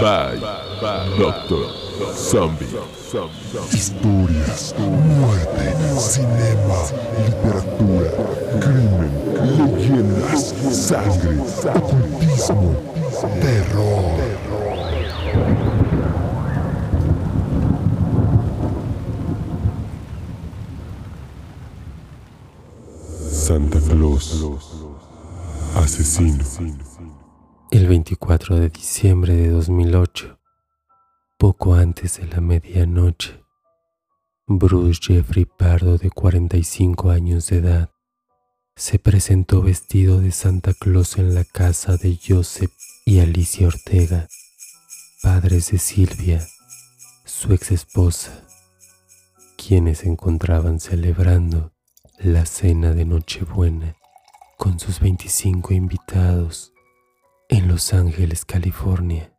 Bye, Doctor Zombie. Historias, muerte, cinema, literatura, crimen, leyendas, sangre, ocultismo, terror. Santa Claus, asesino. El 24 de diciembre de 2008, poco antes de la medianoche, Bruce Jeffrey Pardo, de 45 años de edad, se presentó vestido de Santa Claus en la casa de Joseph y Alicia Ortega, padres de Silvia, su ex esposa, quienes se encontraban celebrando la cena de Nochebuena con sus 25 invitados en Los Ángeles, California.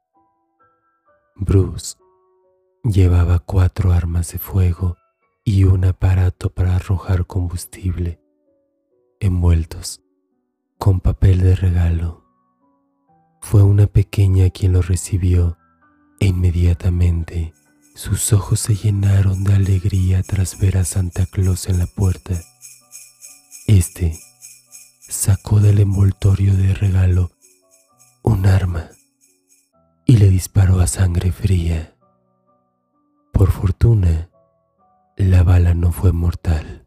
Bruce llevaba cuatro armas de fuego y un aparato para arrojar combustible, envueltos con papel de regalo. Fue una pequeña quien lo recibió e inmediatamente sus ojos se llenaron de alegría tras ver a Santa Claus en la puerta. Este sacó del envoltorio de regalo un arma y le disparó a sangre fría. Por fortuna, la bala no fue mortal.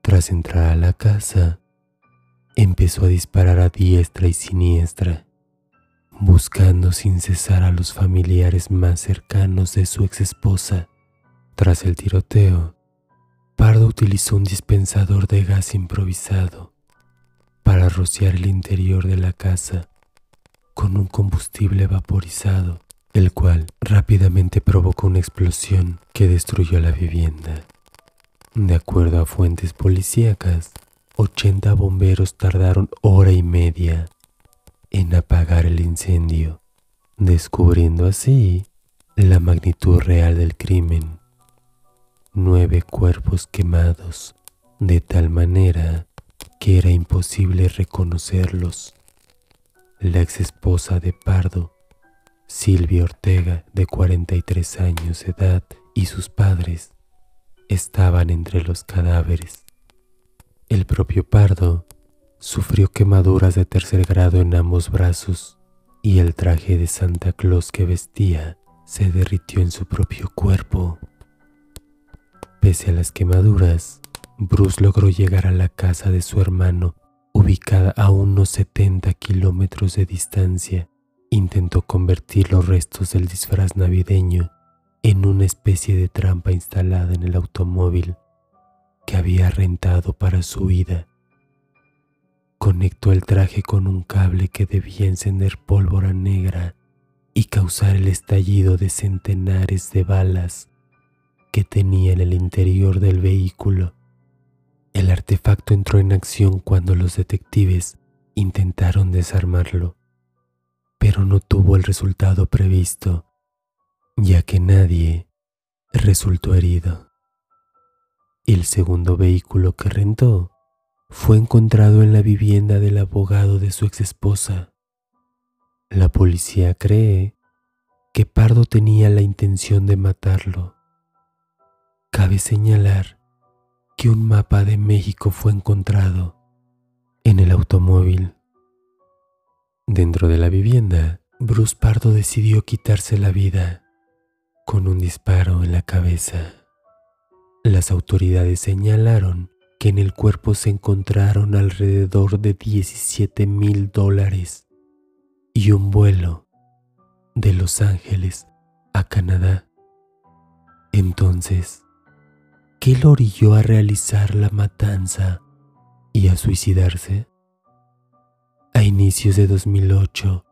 Tras entrar a la casa, empezó a disparar a diestra y siniestra, buscando sin cesar a los familiares más cercanos de su ex esposa. Tras el tiroteo, Pardo utilizó un dispensador de gas improvisado para rociar el interior de la casa con un combustible vaporizado, el cual rápidamente provocó una explosión que destruyó la vivienda. De acuerdo a fuentes policíacas, 80 bomberos tardaron hora y media en apagar el incendio, descubriendo así la magnitud real del crimen. Nueve cuerpos quemados, de tal manera que era imposible reconocerlos. La ex esposa de Pardo, Silvia Ortega, de 43 años de edad, y sus padres estaban entre los cadáveres. El propio Pardo sufrió quemaduras de tercer grado en ambos brazos y el traje de Santa Claus que vestía se derritió en su propio cuerpo. Pese a las quemaduras, Bruce logró llegar a la casa de su hermano, ubicada a unos 70 kilómetros de distancia. Intentó convertir los restos del disfraz navideño en una especie de trampa instalada en el automóvil que había rentado para su vida. Conectó el traje con un cable que debía encender pólvora negra y causar el estallido de centenares de balas que tenía en el interior del vehículo. El artefacto entró en acción cuando los detectives intentaron desarmarlo, pero no tuvo el resultado previsto, ya que nadie resultó herido. El segundo vehículo que rentó fue encontrado en la vivienda del abogado de su exesposa. La policía cree que Pardo tenía la intención de matarlo. Cabe señalar que un mapa de México fue encontrado en el automóvil. Dentro de la vivienda, Bruce Pardo decidió quitarse la vida con un disparo en la cabeza. Las autoridades señalaron que en el cuerpo se encontraron alrededor de 17 mil dólares y un vuelo de Los Ángeles a Canadá. Entonces, ¿qué lo orilló a realizar la matanza y a suicidarse? A inicios de 2008,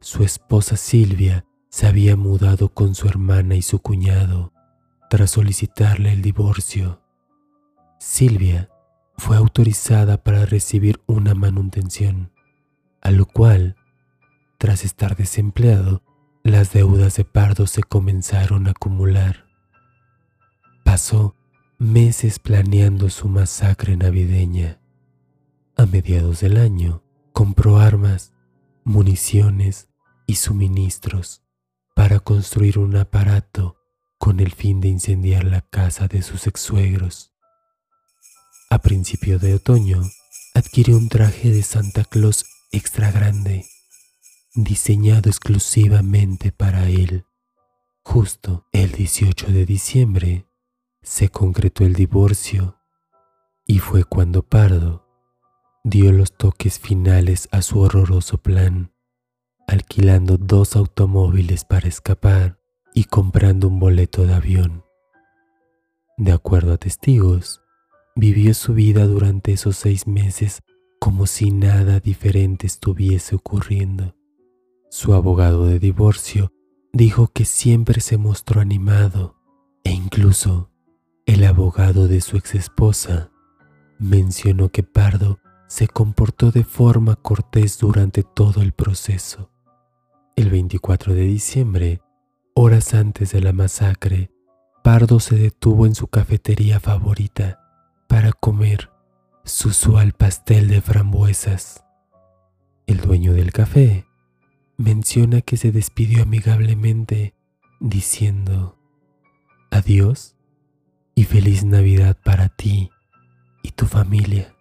su esposa Silvia se había mudado con su hermana y su cuñado tras solicitarle el divorcio. Silvia fue autorizada para recibir una manutención, a lo cual, tras estar desempleado, las deudas de Pardo se comenzaron a acumular. Pasó meses planeando su masacre navideña. A mediados del año, compró armas municiones y suministros para construir un aparato con el fin de incendiar la casa de sus ex-suegros. A principio de otoño, adquirió un traje de Santa Claus extra grande, diseñado exclusivamente para él. Justo el 18 de diciembre se concretó el divorcio y fue cuando Pardo dio los toques finales a su horroroso plan, alquilando dos automóviles para escapar y comprando un boleto de avión. De acuerdo a testigos, vivió su vida durante esos seis meses como si nada diferente estuviese ocurriendo. Su abogado de divorcio dijo que siempre se mostró animado e incluso el abogado de su exesposa mencionó que Pardo se comportó de forma cortés durante todo el proceso. El 24 de diciembre, horas antes de la masacre, Pardo se detuvo en su cafetería favorita para comer su usual pastel de frambuesas. El dueño del café menciona que se despidió amigablemente diciendo adiós y feliz Navidad para ti y tu familia.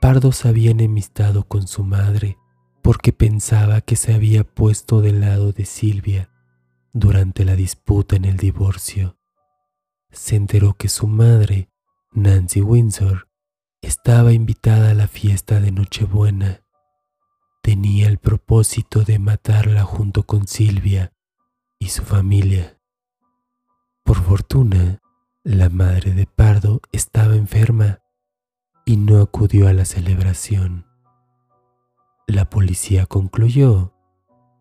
Pardo se había enemistado con su madre porque pensaba que se había puesto del lado de Silvia durante la disputa en el divorcio. Se enteró que su madre, Nancy Windsor, estaba invitada a la fiesta de Nochebuena. Tenía el propósito de matarla junto con Silvia y su familia. Por fortuna, la madre de Pardo estaba enferma y no acudió a la celebración. La policía concluyó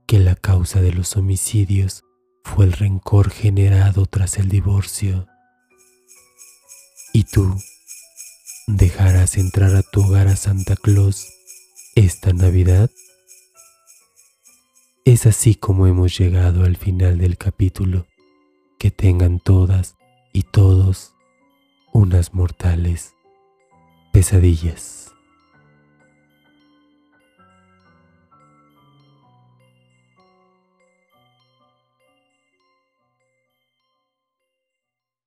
que la causa de los homicidios fue el rencor generado tras el divorcio. ¿Y tú dejarás entrar a tu hogar a Santa Claus esta Navidad? Es así como hemos llegado al final del capítulo. Que tengan todas y todos unas mortales pesadillas.